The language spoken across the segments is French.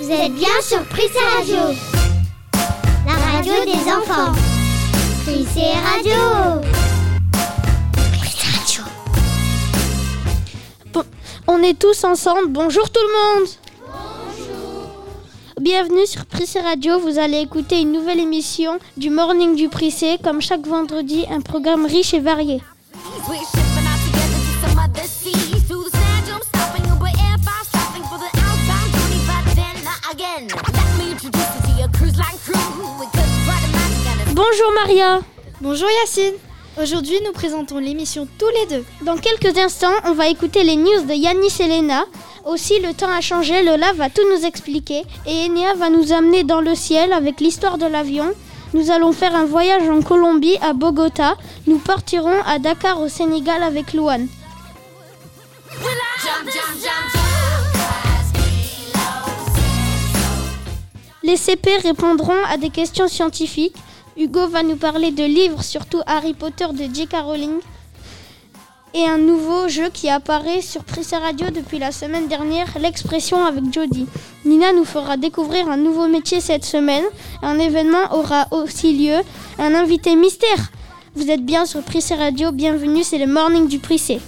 Vous êtes bien sur Prissé Radio, la radio des enfants. Prissé Radio. Prissé Radio. Bon, on est tous ensemble. Bonjour tout le monde. Bonjour. Bienvenue sur Prissé Radio. Vous allez écouter une nouvelle émission du Morning du Prissé. Comme chaque vendredi, un programme riche et varié. Bonjour Maria. Bonjour Yacine Aujourd'hui nous présentons l'émission tous les deux. Dans quelques instants, on va écouter les news de Yanis et Lena. Aussi, le temps a changé, Lola va tout nous expliquer et Enya va nous amener dans le ciel avec l'histoire de l'avion. Nous allons faire un voyage en Colombie à Bogota. Nous partirons à Dakar au Sénégal avec Louane. jump. Les CP répondront à des questions scientifiques. Hugo va nous parler de livres, surtout Harry Potter de J.K. Rowling. Et un nouveau jeu qui apparaît sur Prissé Radio depuis la semaine dernière, l'expression avec Jody. Nina nous fera découvrir un nouveau métier cette semaine. Un événement aura aussi lieu. Un invité mystère. Vous êtes bien sur Prissé Radio, bienvenue, c'est le morning du Prissé.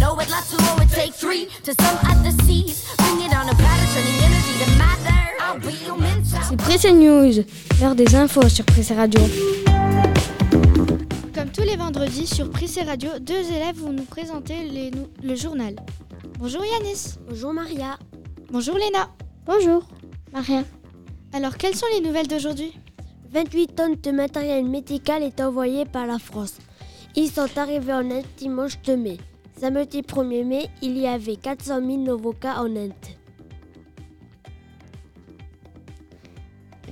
Water, so you know it lots to over. Take three to some other seas. Bring it on a platter, turning energy to matter. I'll be your mentor. C'est Pressé News, l'heure des infos sur Pressé Radio. Comme tous les vendredis sur Prissé Radio, deux élèves vont nous présenter les le journal. Bonjour Yanis Bonjour Maria. Bonjour Léna Bonjour, Maria. Alors quelles sont les nouvelles d'aujourd'hui? 28 tonnes de matériel médical est envoyé par la France. Ils sont arrivés en Inde dimanche 2 mai. Samedi 1er mai, il y avait 400 000 nouveaux cas en Inde.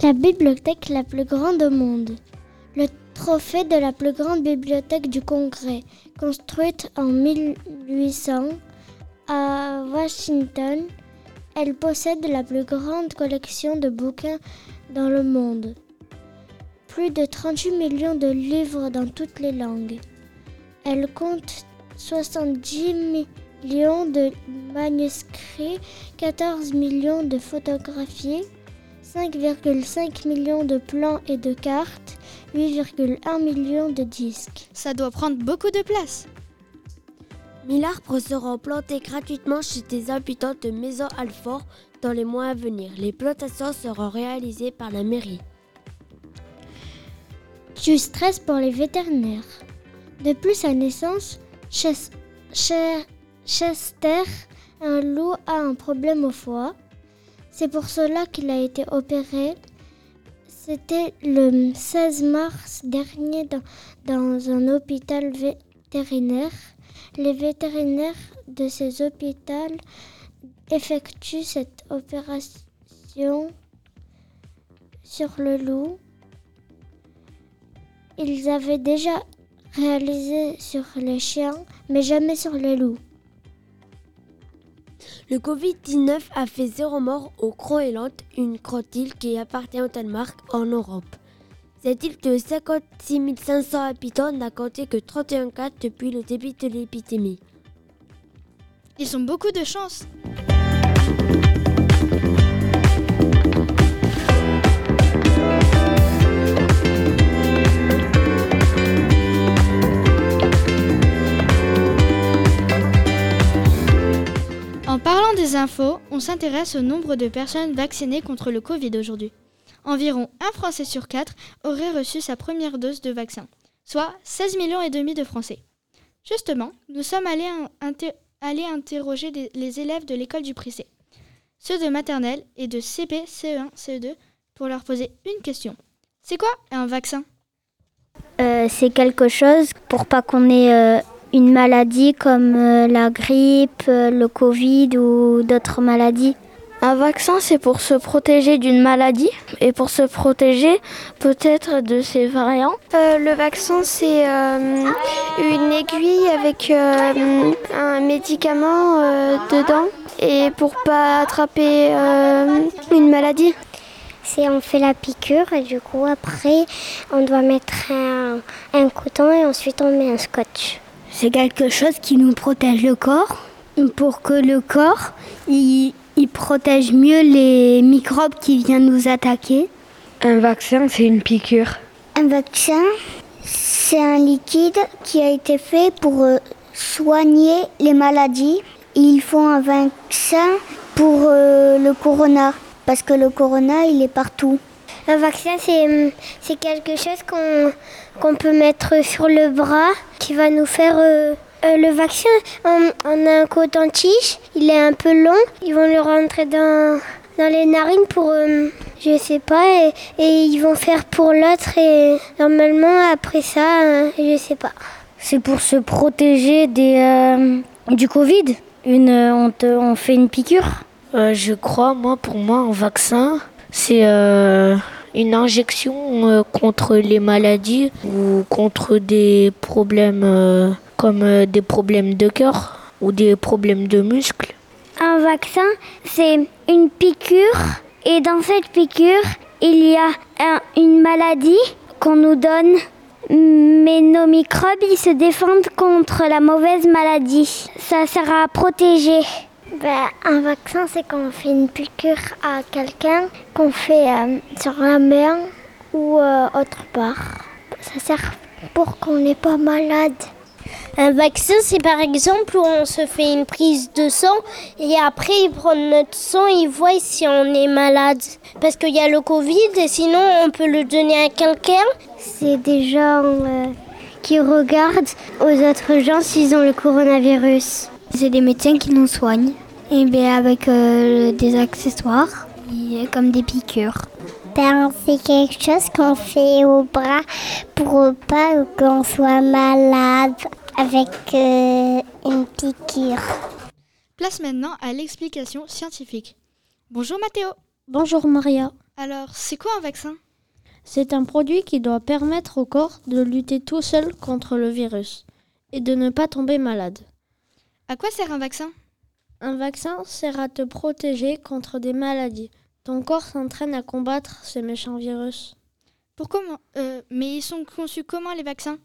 La bibliothèque la plus grande au monde. Le trophée de la plus grande bibliothèque du Congrès, construite en 1800 à Washington, elle possède la plus grande collection de bouquins dans le monde. Plus de 38 millions de livres dans toutes les langues. Elle compte 70 millions de manuscrits, 14 millions de photographies, 5,5 millions de plans et de cartes, 8,1 millions de disques. Ça doit prendre beaucoup de place. 1000 arbres seront plantés gratuitement chez des habitants de Maison Alfort dans les mois à venir. Les plantations seront réalisées par la mairie. Du stress pour les vétérinaires. Depuis sa naissance, Ches- Cher- Chester, un loup, a un problème au foie. C'est pour cela qu'il a été opéré. C'était le 16 mars dernier dans, dans un hôpital vétérinaire. Les vétérinaires de ces hôpitaux effectuent cette opération sur le loup. Ils avaient déjà réalisé sur les chiens, mais jamais sur les loups. Le Covid-19 a fait zéro mort au Groenland, une grande île qui appartient au Danemark en Europe. Cette île de 56 500 habitants n'a compté que 31 cas depuis le début de l'épidémie. Ils ont beaucoup de chance. Infos, on s'intéresse au nombre de personnes vaccinées contre le Covid aujourd'hui. Environ un Français sur quatre aurait reçu sa première dose de vaccin, soit 16 millions et demi de Français. Justement, nous sommes allés, inter- allés interroger les élèves de l'école du Prissé, ceux de maternelle et de CP, CE1, CE2, pour leur poser une question. C'est quoi un vaccin? Euh, c'est quelque chose pour pas qu'on ait euh, une maladie comme euh, la grippe, euh, le Covid ou d'autres maladies. Un vaccin, c'est pour se protéger d'une maladie et pour se protéger peut-être de ses variants. Euh, le vaccin, c'est euh, une aiguille avec euh, un médicament euh, dedans et pour pas attraper euh, une maladie. C'est on fait la piqûre et du coup après on doit mettre un, un coton et ensuite on met un scotch. C'est quelque chose qui nous protège le corps pour que le corps il, il protège mieux les microbes qui viennent nous attaquer. Un vaccin, c'est une piqûre. Un vaccin, c'est un liquide qui a été fait pour euh, soigner les maladies. Ils font un vaccin pour euh, le corona parce que le corona il est partout. Un vaccin, c'est c'est quelque chose qu'on qu'on peut mettre sur le bras qui va nous faire. euh, euh, le vaccin, on, on a un coton-tige, il est un peu long. Ils vont le rentrer dans, dans les narines pour, euh, je sais pas, et, et ils vont faire pour l'autre. Et normalement, après ça, euh, je sais pas. C'est pour se protéger des, euh, du Covid. Une, euh, on, te- on fait une piqûre. Euh, je crois, moi, pour moi, un vaccin, c'est euh, une injection euh, contre les maladies ou contre des problèmes euh, comme euh, des problèmes de cœur ou des problèmes de muscles. Un vaccin, c'est une piqûre. Et dans cette piqûre, il y a un- une maladie qu'on nous donne. Mais nos microbes, ils se défendent contre la mauvaise maladie. Ça sert à protéger. Ben, un vaccin, c'est quand on fait une piqûre à quelqu'un qu'on fait euh, sur la main ou euh, autre part. Ça sert pour qu'on n'est pas malade. Un vaccin, c'est par exemple où on se fait une prise de sang et après ils prennent notre sang et ils voient si on est malade. Parce qu'il y a le Covid et sinon on peut le donner à quelqu'un. C'est des gens euh, qui regardent aux autres gens s'ils ont le coronavirus. C'est des médecins qui nous soignent. Et bien avec euh, des accessoires, et comme des piqûres. Ben, c'est quelque chose qu'on fait au bras pour pas qu'on soit malade avec euh, une piqûre. Place maintenant à l'explication scientifique. Bonjour Mathéo. Bonjour Maria. Alors, c'est quoi un vaccin? C'est un produit qui doit permettre au corps de lutter tout seul contre le virus et de ne pas tomber malade. À quoi sert un vaccin? Un vaccin sert à te protéger contre des maladies. Ton corps s'entraîne à combattre ces méchants virus. Pour comment euh, Mais ils sont conçus comment les vaccins?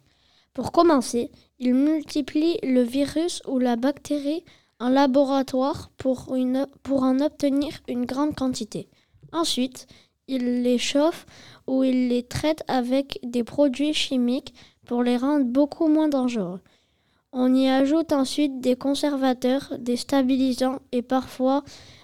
Pour commencer, ils multiplient le virus ou la bactérie en laboratoire pour, une, pour en obtenir une grande quantité. Ensuite, ils les chauffent ou ils les traitent avec des produits chimiques pour les rendre beaucoup moins dangereux. On y ajoute ensuite des conservateurs, des stabilisants et parfois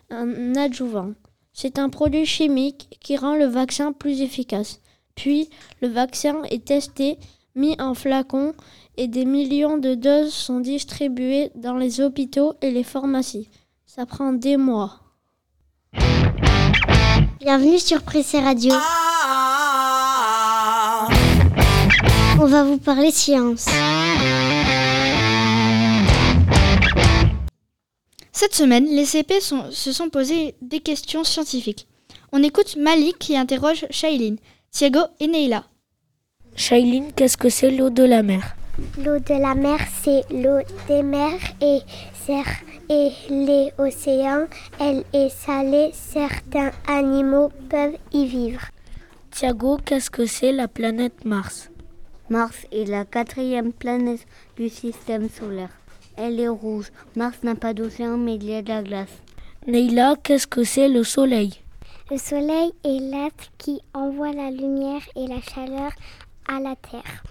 un adjuvant. C'est un produit chimique qui rend le vaccin plus efficace. Puis, le vaccin est testé, mis en flacon et des millions de doses sont distribuées dans les hôpitaux et les pharmacies. Ça prend des mois. Bienvenue sur Pressé Radio. On va vous parler science. Cette semaine, les CP sont- se sont posés des questions scientifiques. On écoute Malik qui interroge Shailene, Thiago et Neila. Shailene, qu'est-ce que c'est l'eau de la mer? L'eau de la mer, c'est l'eau des mers et, et les océans, elle est salée. Certains animaux peuvent y vivre. Thiago, qu'est-ce que c'est la planète Mars? Mars est la quatrième planète du système solaire. Elle est rouge. Mars n'a pas d'océan, mais il y a de la glace. Neila, qu'est-ce que c'est le soleil? Le soleil est l'être qui envoie la lumière et la chaleur à la Terre.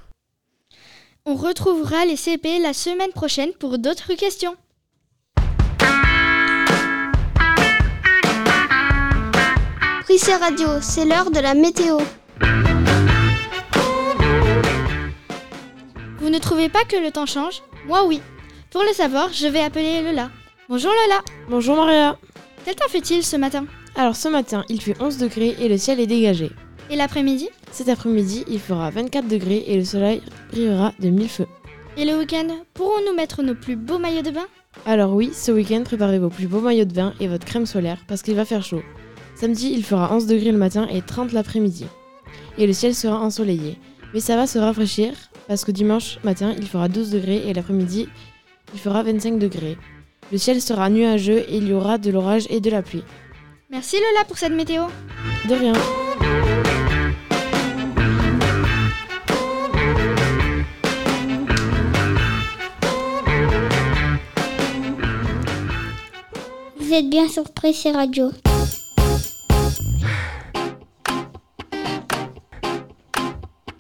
On retrouvera les CP la semaine prochaine pour d'autres questions. Prissé Radio, c'est l'heure de la météo. Vous ne trouvez pas que le temps change? Moi oui. Pour le savoir, je vais appeler Lola. Bonjour Lola. Bonjour Maria. Quel temps fait-il ce matin? Alors ce matin, il fait 11 degrés et le ciel est dégagé. Et l'après-midi? Cet après-midi, il fera 24 degrés et le soleil brillera de mille feux. Et le week-end? Pourrons-nous mettre nos plus beaux maillots de bain? Alors oui, ce week-end, préparez vos plus beaux maillots de bain et votre crème solaire parce qu'il va faire chaud. Samedi, il fera 11 degrés le matin et 30 l'après-midi. Et le ciel sera ensoleillé. Mais ça va se rafraîchir parce que dimanche matin, il fera 12 degrés et l'après-midi, il fera 25 degrés. Le ciel sera nuageux et il y aura de l'orage et de la pluie. Merci Lola pour cette météo. De rien. Vous êtes bien sur Pressé Radio.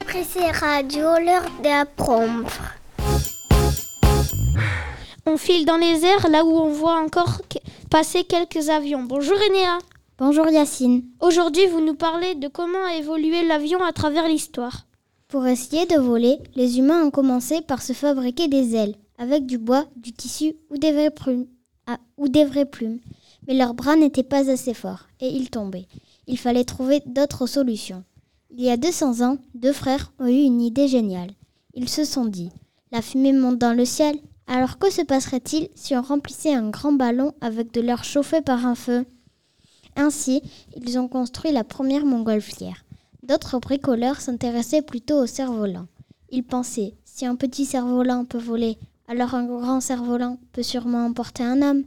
Pressé Radio, l'heure d'apprendre. On file dans les airs là où on voit encore passer quelques avions. Bonjour Enéa. Bonjour Yacine. Aujourd'hui, vous nous parlez de comment a évolué l'avion à travers l'histoire. Pour essayer de voler, les humains ont commencé par se fabriquer des ailes avec du bois, du tissu ou des vraies plumes. ah, ou des vraies plumes. Mais leurs bras n'étaient pas assez forts et ils tombaient. Il fallait trouver d'autres solutions. Il y a 200 ans, deux frères ont eu une idée géniale. Ils se sont dit La fumée monte dans le ciel, alors que se passerait-il si on remplissait un grand ballon avec de l'air chauffé par un feu? Ainsi, ils ont construit la première montgolfière. D'autres bricoleurs s'intéressaient plutôt au cerf-volant. Ils pensaient, si un petit cerf-volant peut voler, alors un grand cerf-volant peut sûrement emporter un homme.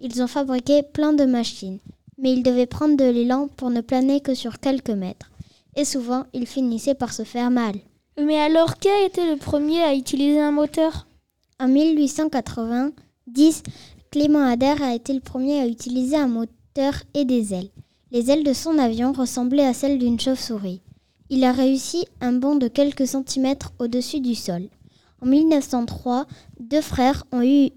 Ils ont fabriqué plein de machines, mais ils devaient prendre de l'élan pour ne planer que sur quelques mètres. Et souvent, ils finissaient par se faire mal. Mais alors, qui a été le premier à utiliser un moteur? En 1890, Clément Ader a été le premier à utiliser un moteur et des ailes. Les ailes de son avion ressemblaient à celles d'une chauve-souris. Il a réussi un bond de quelques centimètres au-dessus du sol. En 1903, deux frères ont, eu,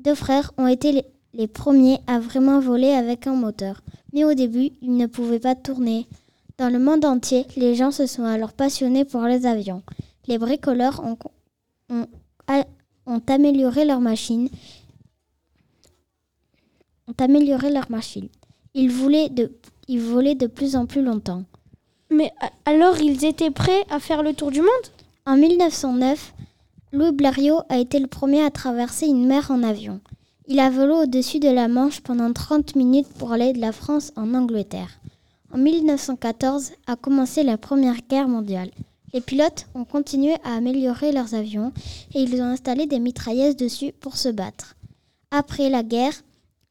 deux frères ont été les, les premiers à vraiment voler avec un moteur. Mais au début, ils ne pouvaient pas tourner. Dans le monde entier, les gens se sont alors passionnés pour les avions. Les bricoleurs ont, ont, a- ont amélioré. Ont leurs machines. Ils, voulaient de, ils volaient de plus en plus longtemps. Mais alors, ils étaient prêts à faire le tour du monde? En 1909, Louis Blériot a été le premier à traverser une mer en avion. Il a volé au-dessus de la Manche pendant 30 minutes pour aller de la France en Angleterre. En 1914 a commencé la Première Guerre mondiale. Les pilotes ont continué à améliorer leurs avions et ils ont installé des mitrailleuses dessus pour se battre. Après la guerre,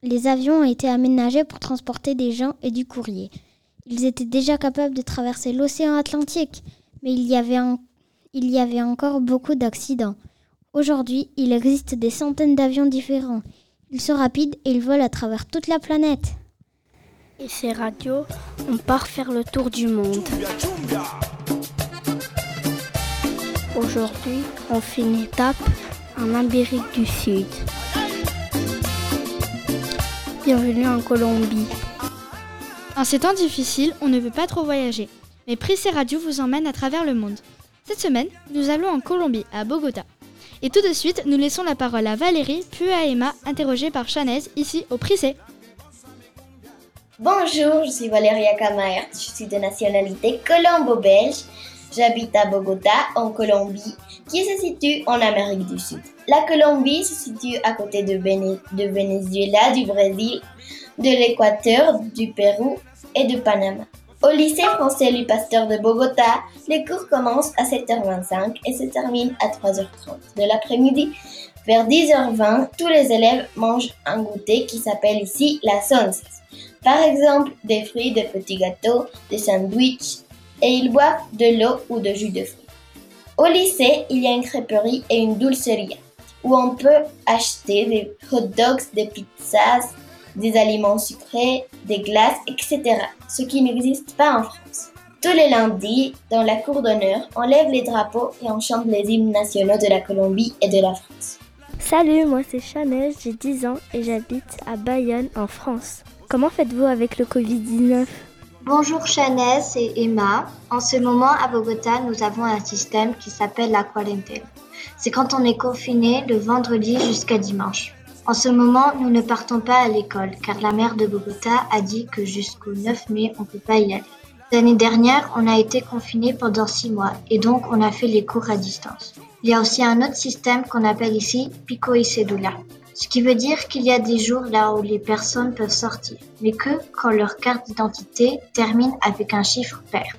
les avions ont été aménagés pour transporter des gens et du courrier. Ils étaient déjà capables de traverser l'océan Atlantique, mais il y avait, en- il y avait encore beaucoup d'accidents. Aujourd'hui, il existe des centaines d'avions différents. Ils sont rapides et ils volent à travers toute la planète. Et ces radios, on part faire le tour du monde. Aujourd'hui, on fait une étape en Amérique du Sud. Bienvenue en Colombie. En ces temps difficiles, on ne veut pas trop voyager. Mais Prissé Radio vous emmène à travers le monde. Cette semaine, nous allons en Colombie, à Bogota. Et tout de suite, nous laissons la parole à Valérie, puis à Emma, interrogée par Chanez, ici au Prissé. Bonjour, je suis Valéria Camaert, je suis de nationalité colombo-belge. J'habite à Bogota, en Colombie, qui se situe en Amérique du Sud. La Colombie se situe à côté de, Venezuela, du Brésil, de l'Équateur, du Pérou et de Panama. Au lycée français Louis Pasteur de Bogota, les cours commencent à 7h25 et se terminent à 3h30 de l'après-midi. Vers 10h20, tous les élèves mangent un goûter qui s'appelle ici la sonce. Par exemple, des fruits, des petits gâteaux, des sandwichs, et ils boivent de l'eau ou de jus de fruits. Au lycée, il y a une crêperie et une dulceria, où on peut acheter des hot dogs, des pizzas, des aliments sucrés, des glaces, etc. Ce qui n'existe pas en France. Tous les lundis, dans la cour d'honneur, on lève les drapeaux et on chante les hymnes nationaux de la Colombie et de la France. Salut, moi c'est Chanel, j'ai 10 ans et j'habite à Bayonne en France. Comment faites-vous avec le Covid-19 Bonjour Chanel, c'est Emma. En ce moment à Bogota, nous avons un système qui s'appelle la quarantaine. C'est quand on est confiné le vendredi jusqu'à dimanche. En ce moment, nous ne partons pas à l'école car la maire de Bogota a dit que jusqu'au 9 mai, on ne peut pas y aller. L'année dernière, on a été confiné pendant 6 mois et donc on a fait les cours à distance. Il y a aussi un autre système qu'on appelle ici Pico y. Ce qui veut dire qu'il y a des jours là où les personnes peuvent sortir, mais que quand leur carte d'identité termine avec un chiffre pair.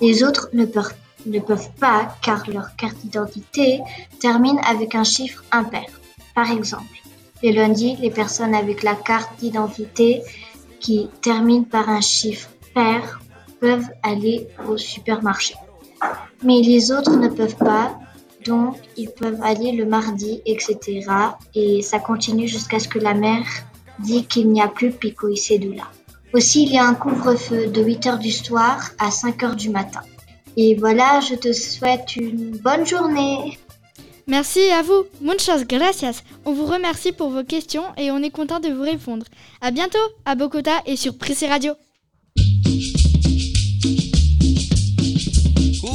Les autres ne peuvent, ne peuvent pas car leur carte d'identité termine avec un chiffre impair. Par exemple, les lundis, les personnes avec la carte d'identité qui termine par un chiffre pair peuvent aller au supermarché. Mais les autres ne peuvent pas donc ils peuvent aller le mardi, etc. Et ça continue jusqu'à ce que la mère dit qu'il n'y a plus Pico Cédula. Aussi, il y a un couvre-feu de 8 heures du soir à 5 heures du matin. Et voilà, je te souhaite une bonne journée. Merci à vous. Muchas gracias. On vous remercie pour vos questions et on est content de vous répondre. À bientôt à Bogota et sur Prissé Radio.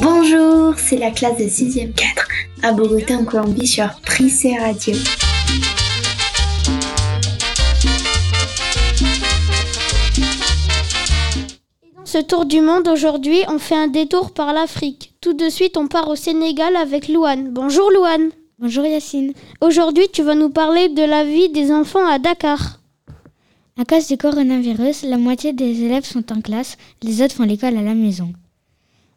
Bonjour, c'est la classe de 6e 4 à Bogota en Colombie sur Prissé Radio. Dans ce tour du monde aujourd'hui, on fait un détour par l'Afrique. Tout de suite, on part au Sénégal avec Louane. Bonjour Louane. Bonjour Yacine. Aujourd'hui, tu vas nous parler de la vie des enfants à Dakar. À cause du coronavirus, la moitié des élèves sont en classe, les autres font l'école à la maison.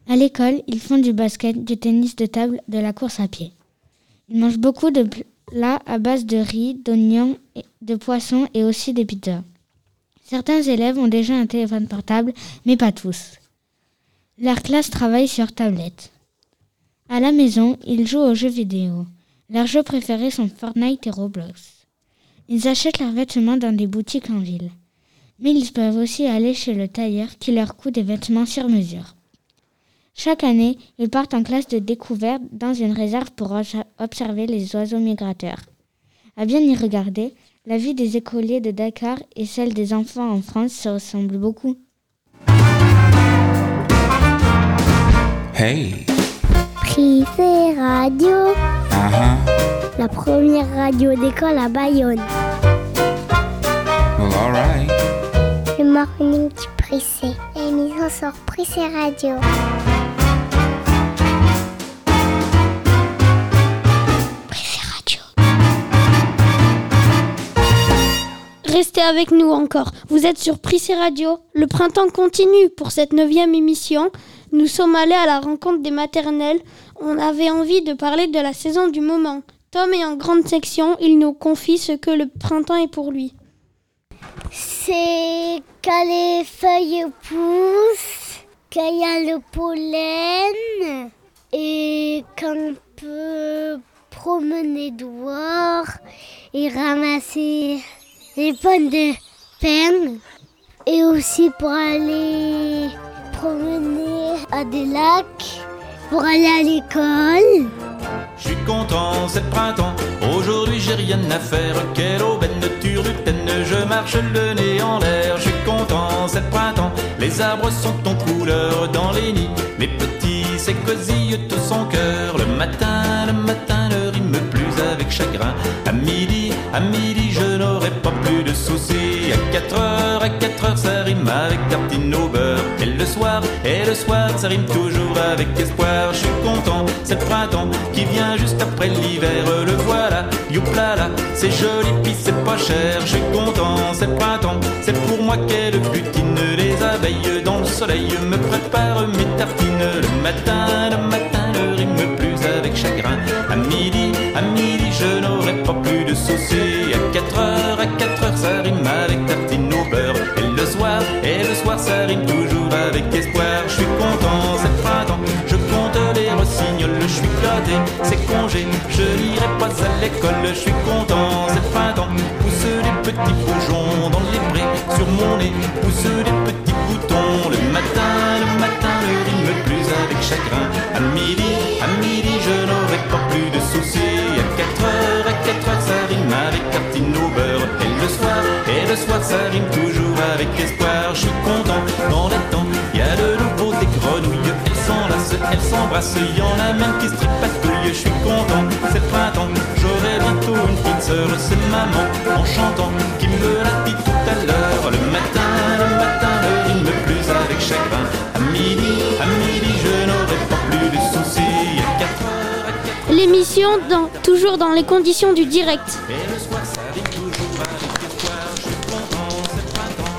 À l'école, ils font du basket, du tennis de table, de la course à pied. Ils mangent beaucoup de plats à base de riz, d'oignons, de poissons et aussi des pizzas. Certains élèves ont déjà un téléphone portable, mais pas tous. Leur classe travaille sur tablette. À la maison, ils jouent aux jeux vidéo. Leurs jeux préférés sont Fortnite et Roblox. Ils achètent leurs vêtements dans des boutiques en ville. Mais ils peuvent aussi aller chez le tailleur qui leur coud des vêtements sur mesure. Chaque année, ils partent en classe de découverte dans une réserve pour obs- observer les oiseaux migrateurs. À bien y regarder, la vie des écoliers de Dakar et celle des enfants en France se ressemblent beaucoup. Hey. Prissé Radio, Uh-huh. la première radio d'école à Bayonne. Well, all right. Le morning du Prissé, émission sur Prissé Radio. Restez avec nous encore. Vous êtes sur Prissé Radio. Le printemps continue pour cette neuvième émission. Nous sommes allés à la rencontre des maternelles. On avait envie de parler de la saison du moment. Tom est en grande section. Il nous confie ce que le printemps est pour lui. C'est quand les feuilles poussent, quand y a le pollen et quand on peut promener dehors et ramasser les pommes de peine et aussi pour aller promener à des lacs, pour aller à l'école. Je suis content, c'est printemps. Aujourd'hui, j'ai rien à faire. Quelle aubaine de turlutaine. Je marche le nez en l'air. Je suis content, c'est printemps. Les arbres sont en couleur dans les nids. Les petits s'écosillent tout son cœur. Le matin, le matin ne rime plus avec chagrin. À midi, à midi, avec tartine au beurre. Et le soir, et le soir, ça rime toujours avec espoir. Je suis content, c'est le printemps qui vient juste après l'hiver. Le voilà, youplala, c'est joli, puis c'est pas cher. Je suis content, c'est le printemps, c'est pour moi qu'elle butine. Les abeilles dans le soleil me préparent mes tartines. Le matin, le matin, ne rime plus avec chagrin. À midi, à midi, je n'aurai pas plus de soucis. À 4 heures, à 4 heures, ça rime avec tartine ça rime toujours avec espoir. Je suis content, c'est printemps, je compte les rossignols. Je suis gâté, c'est congé, je n'irai pas à l'école. Je suis content, c'est printemps, pousse des petits bourgeons dans les prés. Sur mon nez, pousse des petits boutons. Le matin, le matin, ne rime plus avec chagrin. À midi, à midi, je n'aurai pas plus de soucis. À 4 heures, à 4 heures, ça rime avec tartine au beurre. Et le soir, et le soir, ça rime toujours avec espoir. Je suis content, elles s'embrassent, y en a même qui se tripatouillent. Je suis content, c'est le printemps, j'aurai bientôt une petite sœur. C'est maman, en chantant, qui me l'a dit tout à l'heure. Le matin, le matin, ne rime plus avec chagrin. À midi, à midi, je n'aurai pas plus de soucis. À 4 heures, à 4 L'émission dans, toujours dans les conditions du direct. et le soir, ça rime toujours avec espoir. Je suis content, c'est le printemps.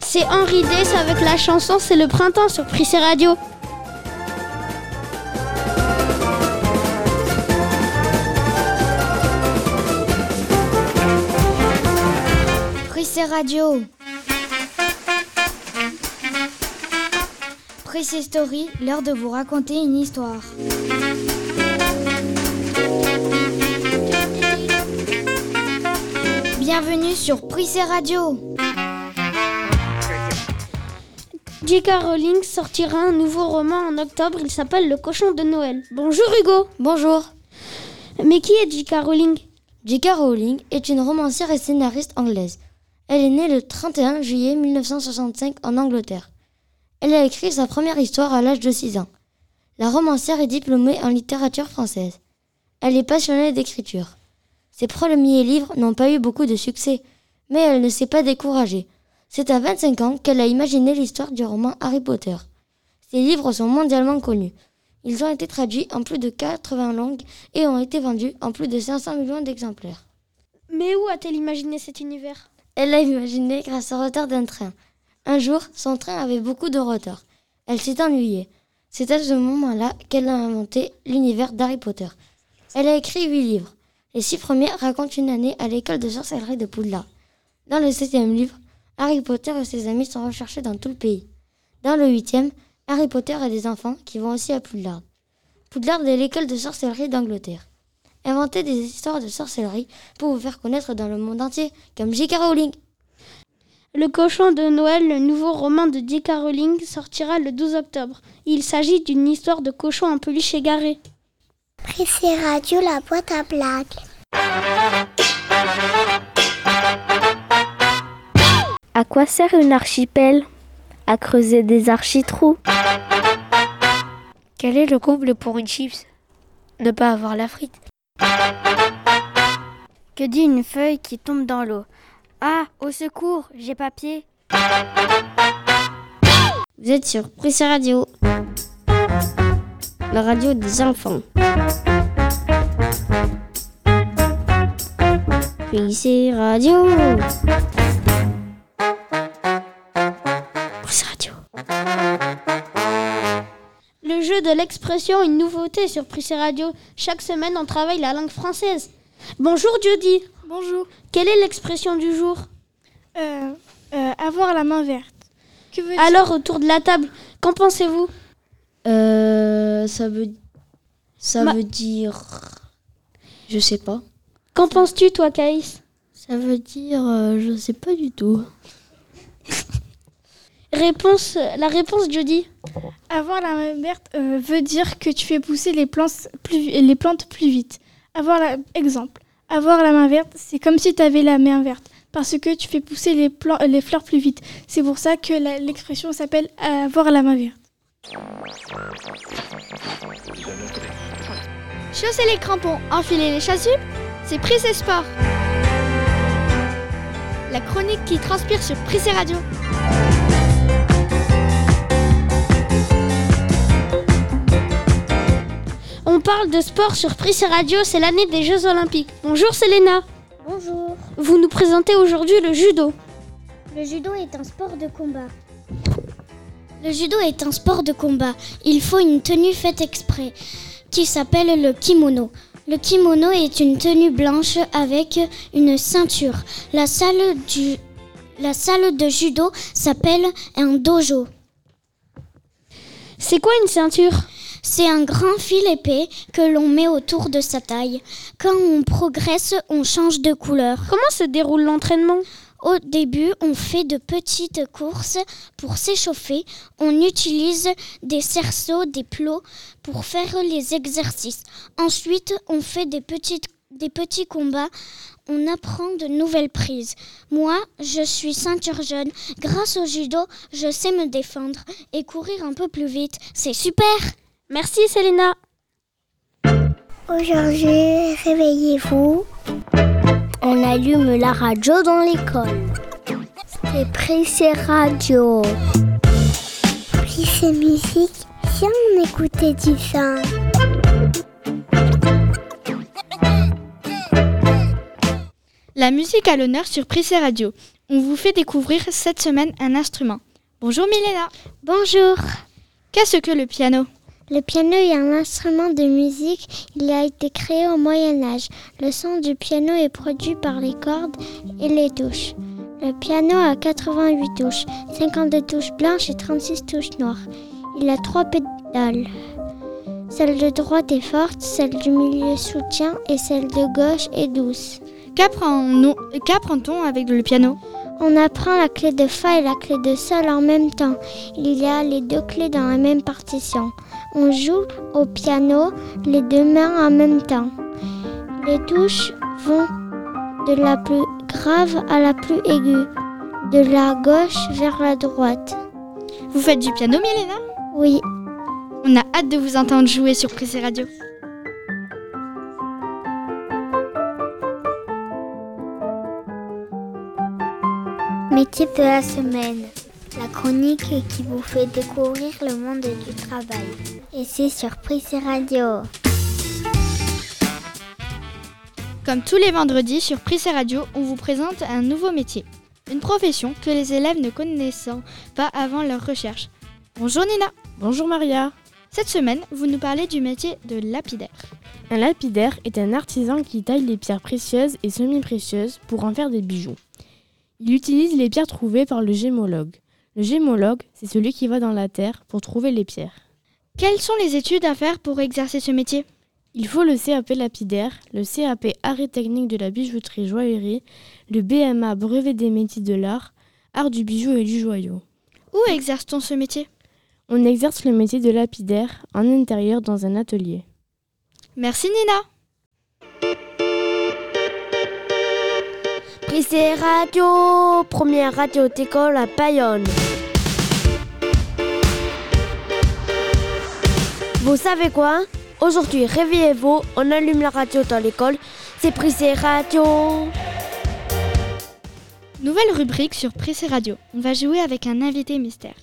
C'est Henri Dess avec la chanson C'est le printemps sur Prissé Radio. Pressé Radio. Pressé Story, l'heure de vous raconter une histoire. Bienvenue sur Prissé Radio. J.K. Rowling sortira un nouveau roman en octobre, il s'appelle Le cochon de Noël. Bonjour Hugo. Bonjour. Mais qui est J.K. Rowling? J.K. Rowling est une romancière et scénariste anglaise. Elle est née le 31 juillet 1965 en Angleterre. Elle a écrit sa première histoire à l'âge de 6 ans. La romancière est diplômée en littérature française. Elle est passionnée d'écriture. Ses premiers livres n'ont pas eu beaucoup de succès, mais elle ne s'est pas découragée. C'est à 25 ans qu'elle a imaginé l'histoire du roman Harry Potter. Ces livres sont mondialement connus. Ils ont été traduits en plus de 80 langues et ont été vendus en plus de 500 millions d'exemplaires. Mais où a-t-elle imaginé cet univers? Elle l'a imaginé grâce au retard d'un train. Un jour, son train avait beaucoup de retard. Elle s'est ennuyée. C'est à ce moment-là qu'elle a inventé l'univers d'Harry Potter. Elle a écrit huit livres. Les six premiers racontent une année à l'école de sorcellerie de Poudlard. Dans le septième livre, Harry Potter et ses amis sont recherchés dans tout le pays. Dans le huitième, Harry Potter a des enfants qui vont aussi à Poudlard. Poudlard est l'école de sorcellerie d'Angleterre. Inventez des histoires de sorcellerie pour vous faire connaître dans le monde entier, comme J.K. Rowling. Le cochon de Noël, le nouveau roman de J.K. Rowling, sortira le 12 octobre. Il s'agit d'une histoire de cochon en peluche égaré. Prissé Radio, la boîte à blagues. À quoi sert une archipel? À creuser des architrous. Quel est le comble pour une chips? Ne pas avoir la frite. Que dit une feuille qui tombe dans l'eau? Ah, au secours, j'ai papier. Vous êtes sur Prissé Radio, la radio des enfants. Prissé Radio. Jeu de l'expression, une nouveauté sur Prissé Radio. Chaque semaine, on travaille la langue française. Bonjour Judy. Bonjour. Quelle est l'expression du jour? Euh, euh, avoir la main verte. Que veut Alors, autour de la table, qu'en pensez-vous? Euh, ça veut, ça Ma- veut dire, je sais pas. Qu'en penses-tu, toi, Caïs Ça veut dire, euh, je sais pas du tout. Réponse, la réponse, Judy. Avoir la main verte euh, veut dire que tu fais pousser les plantes plus, vite. Avoir la, exemple, avoir la main verte, c'est comme si tu avais la main verte parce que tu fais pousser les, fleurs plus vite. C'est pour ça que l'expression s'appelle avoir la main verte. Chausser les crampons, enfiler les chasubles, c'est Prissé Sport. La chronique qui transpire sur Prissé Radio. Parle de sport sur Prissé Radio, c'est l'année des Jeux Olympiques. Bonjour Selena. Bonjour. Vous nous présentez aujourd'hui le judo. Le judo est un sport de combat. Le judo est un sport de combat. Il faut une tenue faite exprès, qui s'appelle le kimono. Le kimono est une tenue blanche avec une ceinture. La salle, du, la salle de judo s'appelle un dojo. C'est quoi une ceinture? C'est un grand fil épais que l'on met autour de sa taille. Quand on progresse, on change de couleur. Comment se déroule l'entraînement? Au début, on fait de petites courses pour s'échauffer. On utilise des cerceaux, des plots pour faire les exercices. Ensuite, on fait des, petites, des petits combats. On apprend de nouvelles prises. Moi, je suis ceinture jaune. Grâce au judo, je sais me défendre et courir un peu plus vite. C'est super Merci Selena. Aujourd'hui, réveillez-vous. On allume la radio dans l'école. C'est Prissé Radio. Prissé Musique, si on écoutait du ça. La musique à l'honneur sur Prissé Radio. On vous fait découvrir cette semaine un instrument. Bonjour Milena. Bonjour. Qu'est-ce que le piano? Le piano est un instrument de musique. Il a été créé au Moyen Âge. Le son du piano est produit par les cordes et les touches. Le piano a 88 touches, 52 touches blanches et 36 touches noires. Il a trois pédales. Celle de droite est forte, celle du milieu soutient et celle de gauche est douce. Qu'apprend-on avec le piano? On apprend la clé de Fa et la clé de Sol en même temps. Il y a les deux clés dans la même partition. On joue au piano les deux mains en même temps. Les touches vont de la plus grave à la plus aiguë, de la gauche vers la droite. Vous faites du piano, Milena? Oui. On a hâte de vous entendre jouer sur Prissé Radio. Métier de la semaine. La chronique qui vous fait découvrir le monde du travail. Et c'est sur Prissé Radio. Comme tous les vendredis sur Prissé Radio, on vous présente un nouveau métier. Une profession que les élèves ne connaissant pas avant leur recherche. Bonjour Nina. Bonjour Maria. Cette semaine, vous nous parlez du métier de lapidaire. Un lapidaire est un artisan qui taille les pierres précieuses et semi-précieuses pour en faire des bijoux. Il utilise les pierres trouvées par le gémologue. Le gémologue, c'est celui qui va dans la terre pour trouver les pierres. Quelles sont les études à faire pour exercer ce métier? Il faut le CAP lapidaire, le CAP arrêt technique de la bijouterie joaillerie, le BMA brevet des métiers de l'art, art du bijou et du joyau. Où exerce-t-on ce métier? On exerce le métier de lapidaire en intérieur dans un atelier. Merci Nina. Prissé Radio, première radio d'école à Bayonne. Vous savez quoi? Aujourd'hui, réveillez-vous, on allume la radio dans l'école. C'est Prissé Radio. Nouvelle rubrique sur Prissé Radio. On va jouer avec un invité mystère.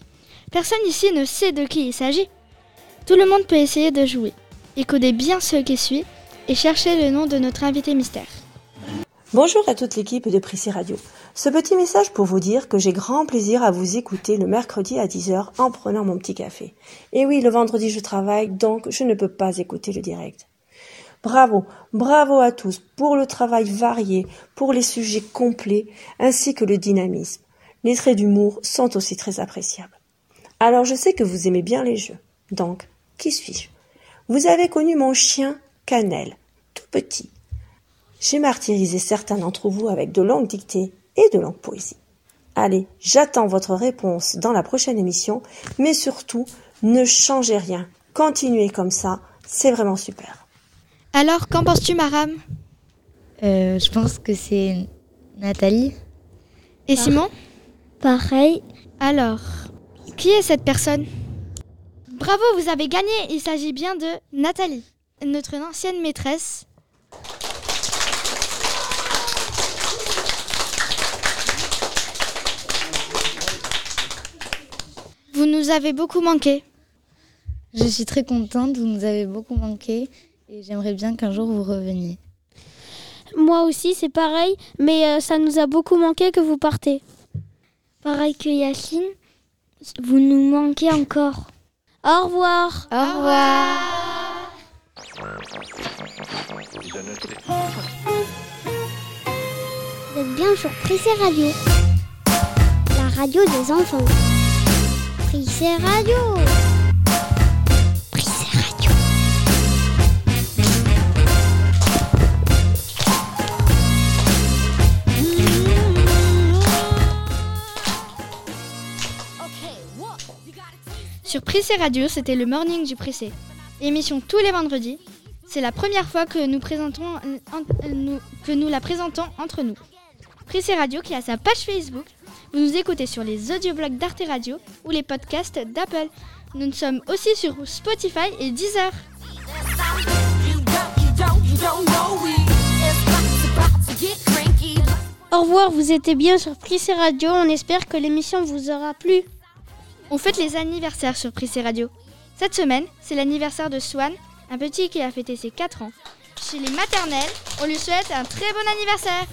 Personne ici ne sait de qui il s'agit. Tout le monde peut essayer de jouer. Écoutez bien ce qui suit et cherchez le nom de notre invité mystère. Bonjour à toute l'équipe de Prissé Radio. Ce petit message pour vous dire que j'ai grand plaisir à vous écouter le mercredi à 10h en prenant mon petit café. Et oui, le vendredi je travaille, donc je ne peux pas écouter le direct. Bravo, bravo à tous pour le travail varié, pour les sujets complets, ainsi que le dynamisme. Les traits d'humour sont aussi très appréciables. Alors je sais que vous aimez bien les jeux. Donc, qui suis-je? Vous avez connu mon chien Cannelle, tout petit. J'ai martyrisé certains d'entre vous avec de longues dictées et de longues poésies. Allez, j'attends votre réponse dans la prochaine émission, mais surtout, ne changez rien. Continuez comme ça, c'est vraiment super. Alors, qu'en penses-tu, Maram? Euh, je pense que c'est Nathalie. Et Simon? Pareil. Alors, qui est cette personne? Bravo, vous avez gagné. Il s'agit bien de Nathalie, notre ancienne maîtresse. Vous nous avez beaucoup manqué. Je suis très contente, vous nous avez beaucoup manqué et j'aimerais bien qu'un jour vous reveniez. Moi aussi, c'est pareil, mais euh, ça nous a beaucoup manqué que vous partez. Pareil que Yacine, vous nous manquez encore. Au revoir. Au revoir. Vous êtes bien sur Prissé Radio. La radio des enfants. Prissé Radio. Prissé Radio. Sur Prissé Radio, c'était le morning du Prissé. Émission tous les vendredis. C'est la première fois que nous, la présentons entre nous. Prissé Radio qui a sa page Facebook. Vous nous écoutez sur les audioblogs d'Arte Radio ou les podcasts d'Apple. Nous sommes aussi sur Spotify et Deezer. Au revoir, vous étiez bien sur Prissé Radio. On espère que l'émission vous aura plu. On fête les anniversaires sur Prissé Radio. Cette semaine, c'est l'anniversaire de Swan, un petit qui a fêté ses 4 ans. Chez les maternelles, on lui souhaite un très bon anniversaire.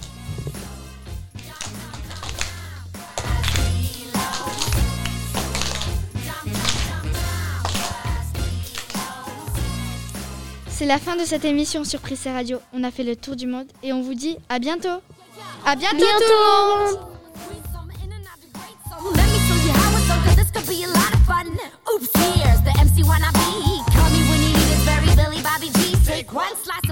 C'est la fin de cette émission sur Prissé Radio. On a fait le tour du monde et on vous dit à bientôt. À bientôt, tout le monde Let me show you how it's done, 'cause this could be a lot of fun. Oops, here's the MC wanna be. Call me when you need it, very Billy Bobby G. Take one slice of butter.